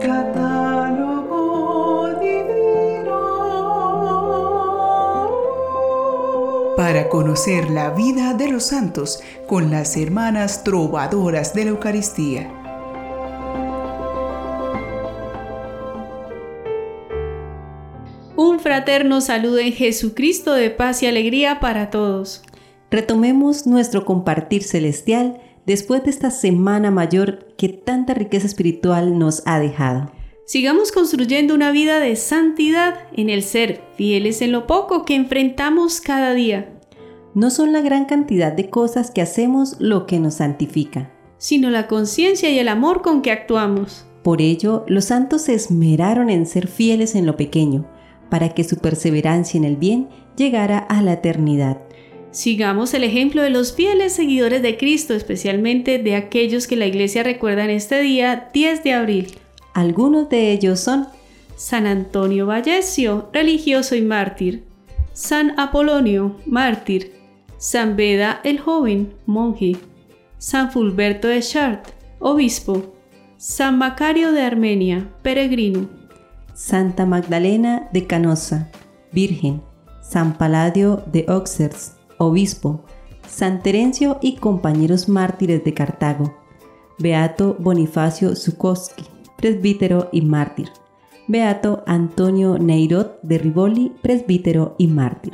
Catálogo divino. Para conocer la vida de los santos con las hermanas trovadoras de la Eucaristía. Un fraterno saludo en Jesucristo de paz y alegría para todos. Retomemos nuestro compartir celestial después de esta semana mayor que tanta riqueza espiritual nos ha dejado. Sigamos construyendo una vida de santidad en el ser, fieles en lo poco que enfrentamos cada día. No son la gran cantidad de cosas que hacemos lo que nos santifica, sino la conciencia y el amor con que actuamos. Por ello, los santos se esmeraron en ser fieles en lo pequeño, para que su perseverancia en el bien llegara a la eternidad. Sigamos el ejemplo de los fieles seguidores de Cristo, especialmente de aquellos que la Iglesia recuerda en este día 10 de abril. Algunos de ellos son San Antonio Vallesio, religioso y mártir, San Apolonio, mártir, San Beda el joven, monje, San Fulberto de Chartres, obispo, San Macario de Armenia, peregrino, Santa Magdalena de Canosa, virgen, San Paladio de Auxerre, obispo, San Terencio y compañeros mártires de Cartago, Beato Bonifacio Zukowski, presbítero y mártir, Beato Antonio Neirot de Rivoli, presbítero y mártir.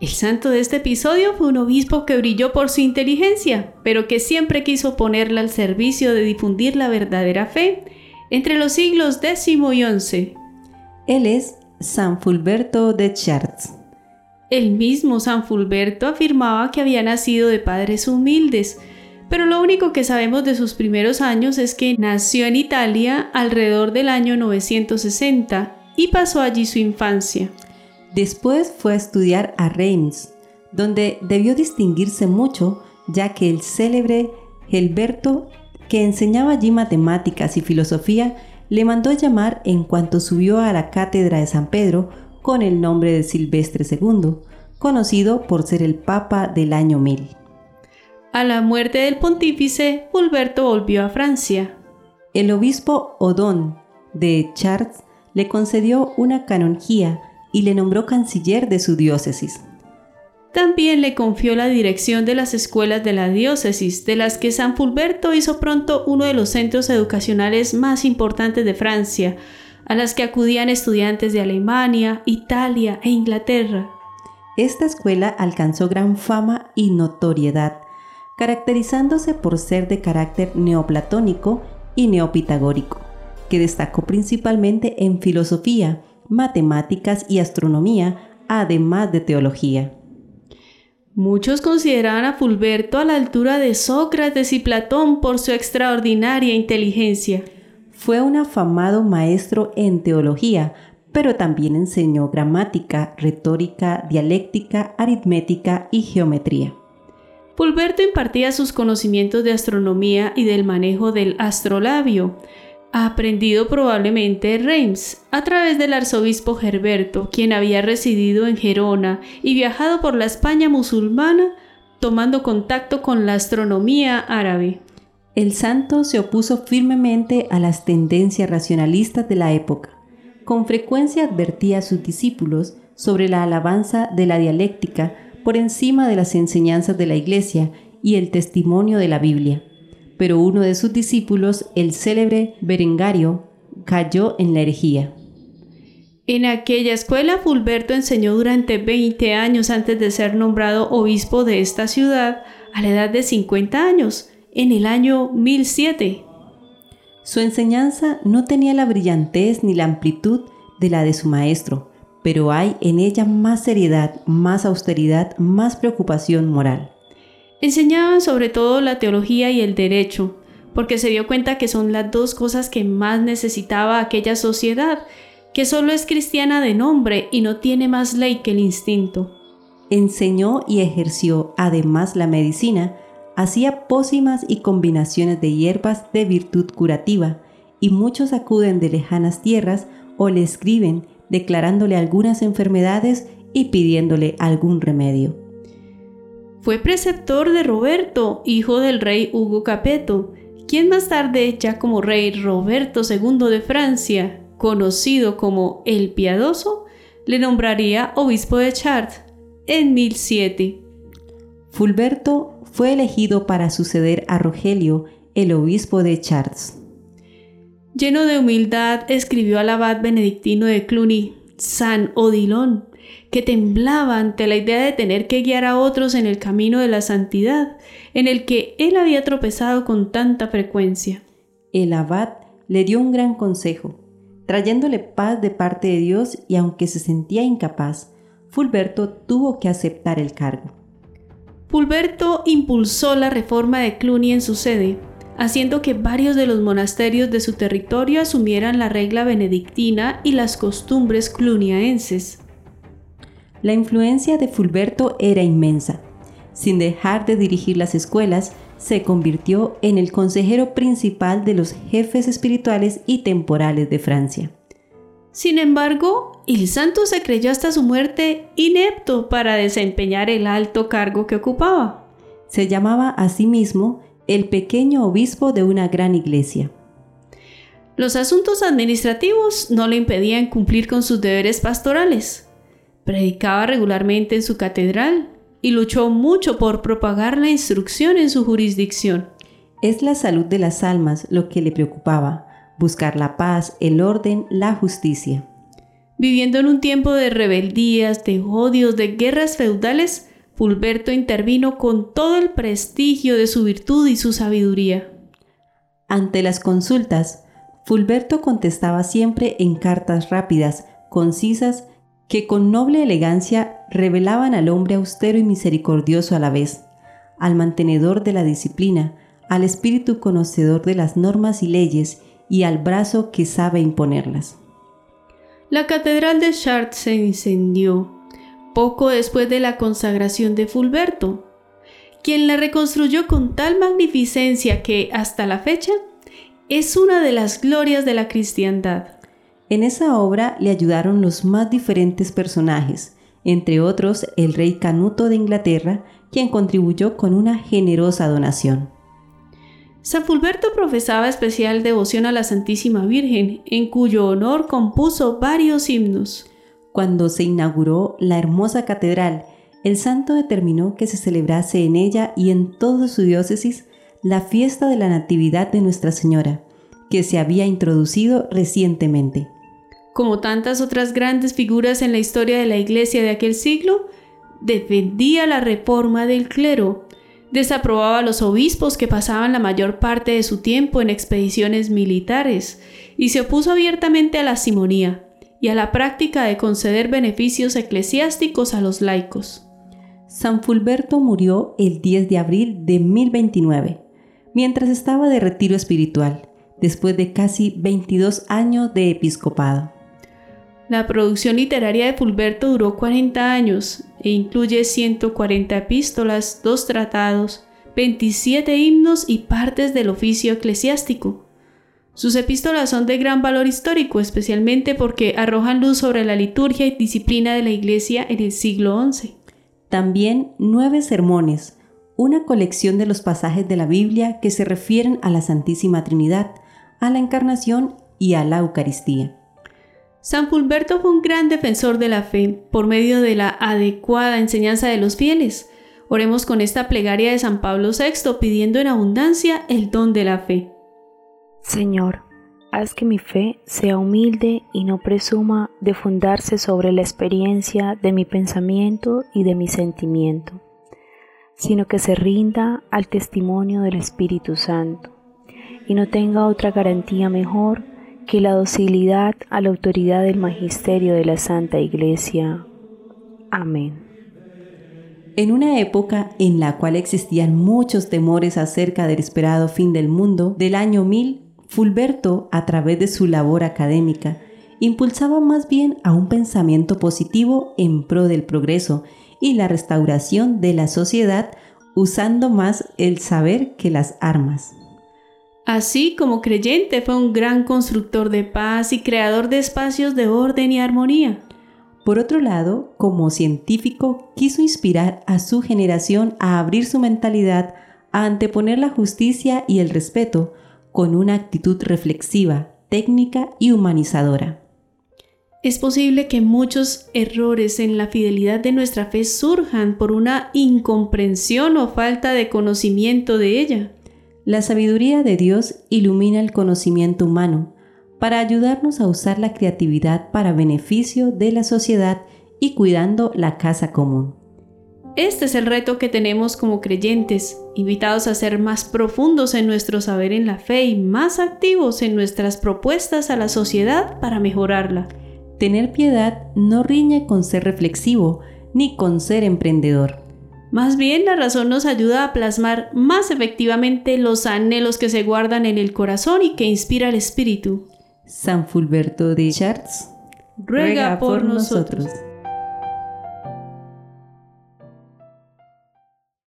El santo de este episodio fue un obispo que brilló por su inteligencia, pero que siempre quiso ponerla al servicio de difundir la verdadera fe entre los siglos X y XI. Él es San Fulberto de Chartres. El mismo San Fulberto afirmaba que había nacido de padres humildes, pero lo único que sabemos de sus primeros años es que nació en Italia alrededor del año 960 y pasó allí su infancia. Después fue a estudiar a Reims, donde debió distinguirse mucho, ya que el célebre Gelberto, que enseñaba allí matemáticas y filosofía, le mandó llamar en cuanto subió a la cátedra de San Pedro con el nombre de Silvestre II, conocido por ser el Papa del año 1000. A la muerte del pontífice, Fulberto volvió a Francia. El obispo Odón de Chartres le concedió una canonjía y le nombró canciller de su diócesis. También le confió la dirección de las escuelas de la diócesis, de las que San Fulberto hizo pronto uno de los centros educacionales más importantes de Francia, a las que acudían estudiantes de Alemania, Italia e Inglaterra. Esta escuela alcanzó gran fama y notoriedad, caracterizándose por ser de carácter neoplatónico y neopitagórico, que destacó principalmente en filosofía, matemáticas y astronomía, además de teología. Muchos consideraban a Fulberto a la altura de Sócrates y Platón por su extraordinaria inteligencia. Fue un afamado maestro en teología, pero también enseñó gramática, retórica, dialéctica, aritmética y geometría. Fulberto impartía sus conocimientos de astronomía y del manejo del astrolabio, aprendido probablemente en Reims a través del arzobispo Gerberto, quien había residido en Gerona y viajado por la España musulmana tomando contacto con la astronomía árabe. El santo se opuso firmemente a las tendencias racionalistas de la época. Con frecuencia advertía a sus discípulos sobre la alabanza de la dialéctica por encima de las enseñanzas de la Iglesia y el testimonio de la Biblia. Pero uno de sus discípulos, el célebre Berengario, cayó en la herejía. En aquella escuela Fulberto enseñó durante 20 años antes de ser nombrado obispo de esta ciudad a la edad de 50 años en el año 1007. Su enseñanza no tenía la brillantez ni la amplitud de la de su maestro, pero hay en ella más seriedad, más austeridad, más preocupación moral. Enseñaban sobre todo la teología y el derecho, porque se dio cuenta que son las dos cosas que más necesitaba aquella sociedad, que solo es cristiana de nombre y no tiene más ley que el instinto. Enseñó y ejerció además la medicina, hacía pócimas y combinaciones de hierbas de virtud curativa, y muchos acuden de lejanas tierras o le escriben declarándole algunas enfermedades y pidiéndole algún remedio. Fue preceptor de Roberto, hijo del rey Hugo Capeto, quien más tarde, ya como rey Roberto II de Francia, conocido como el Piadoso, le nombraría obispo de Chartres en 1007. Fulberto fue elegido para suceder a Rogelio, el obispo de Chartres. Lleno de humildad, escribió al abad benedictino de Cluny, San Odilon, que temblaba ante la idea de tener que guiar a otros en el camino de la santidad, en el que él había tropezado con tanta frecuencia. El abad le dio un gran consejo, trayéndole paz de parte de Dios y aunque se sentía incapaz, Fulberto tuvo que aceptar el cargo. Fulberto impulsó la reforma de Cluny en su sede, haciendo que varios de los monasterios de su territorio asumieran la regla benedictina y las costumbres cluniaenses. La influencia de Fulberto era inmensa. Sin dejar de dirigir las escuelas, se convirtió en el consejero principal de los jefes espirituales y temporales de Francia. Sin embargo, el santo se creyó hasta su muerte inepto para desempeñar el alto cargo que ocupaba. Se llamaba a sí mismo el pequeño obispo de una gran iglesia. Los asuntos administrativos no le impedían cumplir con sus deberes pastorales. Predicaba regularmente en su catedral y luchó mucho por propagar la instrucción en su jurisdicción. Es la salud de las almas lo que le preocupaba, buscar la paz, el orden, la justicia. Viviendo en un tiempo de rebeldías, de odios, de guerras feudales, Fulberto intervino con todo el prestigio de su virtud y su sabiduría. Ante las consultas, Fulberto contestaba siempre en cartas rápidas, concisas, que con noble elegancia revelaban al hombre austero y misericordioso a la vez, al mantenedor de la disciplina, al espíritu conocedor de las normas y leyes y al brazo que sabe imponerlas. La catedral de Chartres se incendió poco después de la consagración de Fulberto, quien la reconstruyó con tal magnificencia que, hasta la fecha, es una de las glorias de la cristiandad. En esa obra le ayudaron los más diferentes personajes, entre otros el rey Canuto de Inglaterra, quien contribuyó con una generosa donación. San Fulberto profesaba especial devoción a la Santísima Virgen, en cuyo honor compuso varios himnos. Cuando se inauguró la hermosa catedral, el santo determinó que se celebrase en ella y en toda su diócesis la fiesta de la Natividad de Nuestra Señora, que se había introducido recientemente. Como tantas otras grandes figuras en la historia de la Iglesia de aquel siglo, defendía la reforma del clero, desaprobaba a los obispos que pasaban la mayor parte de su tiempo en expediciones militares y se opuso abiertamente a la simonía, y a la práctica de conceder beneficios eclesiásticos a los laicos. San Fulberto murió el 10 de abril de 1029, mientras estaba de retiro espiritual, después de casi 22 años de episcopado. La producción literaria de Fulberto duró 40 años e incluye 140 epístolas, dos tratados, 27 himnos y partes del oficio eclesiástico. Sus epístolas son de gran valor histórico, especialmente porque arrojan luz sobre la liturgia y disciplina de la Iglesia en el siglo XI. También nueve sermones, una colección de los pasajes de la Biblia que se refieren a la Santísima Trinidad, a la Encarnación y a la Eucaristía. San Fulberto fue un gran defensor de la fe por medio de la adecuada enseñanza de los fieles. Oremos con esta plegaria de San Pablo VI pidiendo en abundancia el don de la fe. Señor, haz que mi fe sea humilde y no presuma de fundarse sobre la experiencia de mi pensamiento y de mi sentimiento, sino que se rinda al testimonio del Espíritu Santo y no tenga otra garantía mejor que la docilidad a la autoridad del magisterio de la Santa Iglesia. Amén. En una época en la cual existían muchos temores acerca del esperado fin del mundo del año 1000, Fulberto, a través de su labor académica, impulsaba más bien a un pensamiento positivo en pro del progreso y la restauración de la sociedad usando más el saber que las armas. Así como creyente fue un gran constructor de paz y creador de espacios de orden y armonía. Por otro lado, como científico, quiso inspirar a su generación a abrir su mentalidad a anteponer la justicia y el respeto con una actitud reflexiva, técnica y humanizadora. Es posible que muchos errores en la fidelidad de nuestra fe surjan por una incomprensión o falta de conocimiento de ella. La sabiduría de Dios ilumina el conocimiento humano para ayudarnos a usar la creatividad para beneficio de la sociedad y cuidando la casa común. Este es el reto que tenemos como creyentes, invitados a ser más profundos en nuestro saber en la fe y más activos en nuestras propuestas a la sociedad para mejorarla. Tener piedad no riñe con ser reflexivo ni con ser emprendedor. Más bien la razón nos ayuda a plasmar más efectivamente los anhelos que se guardan en el corazón y que inspira el espíritu. San Fulberto de Chartres ruega por nosotros.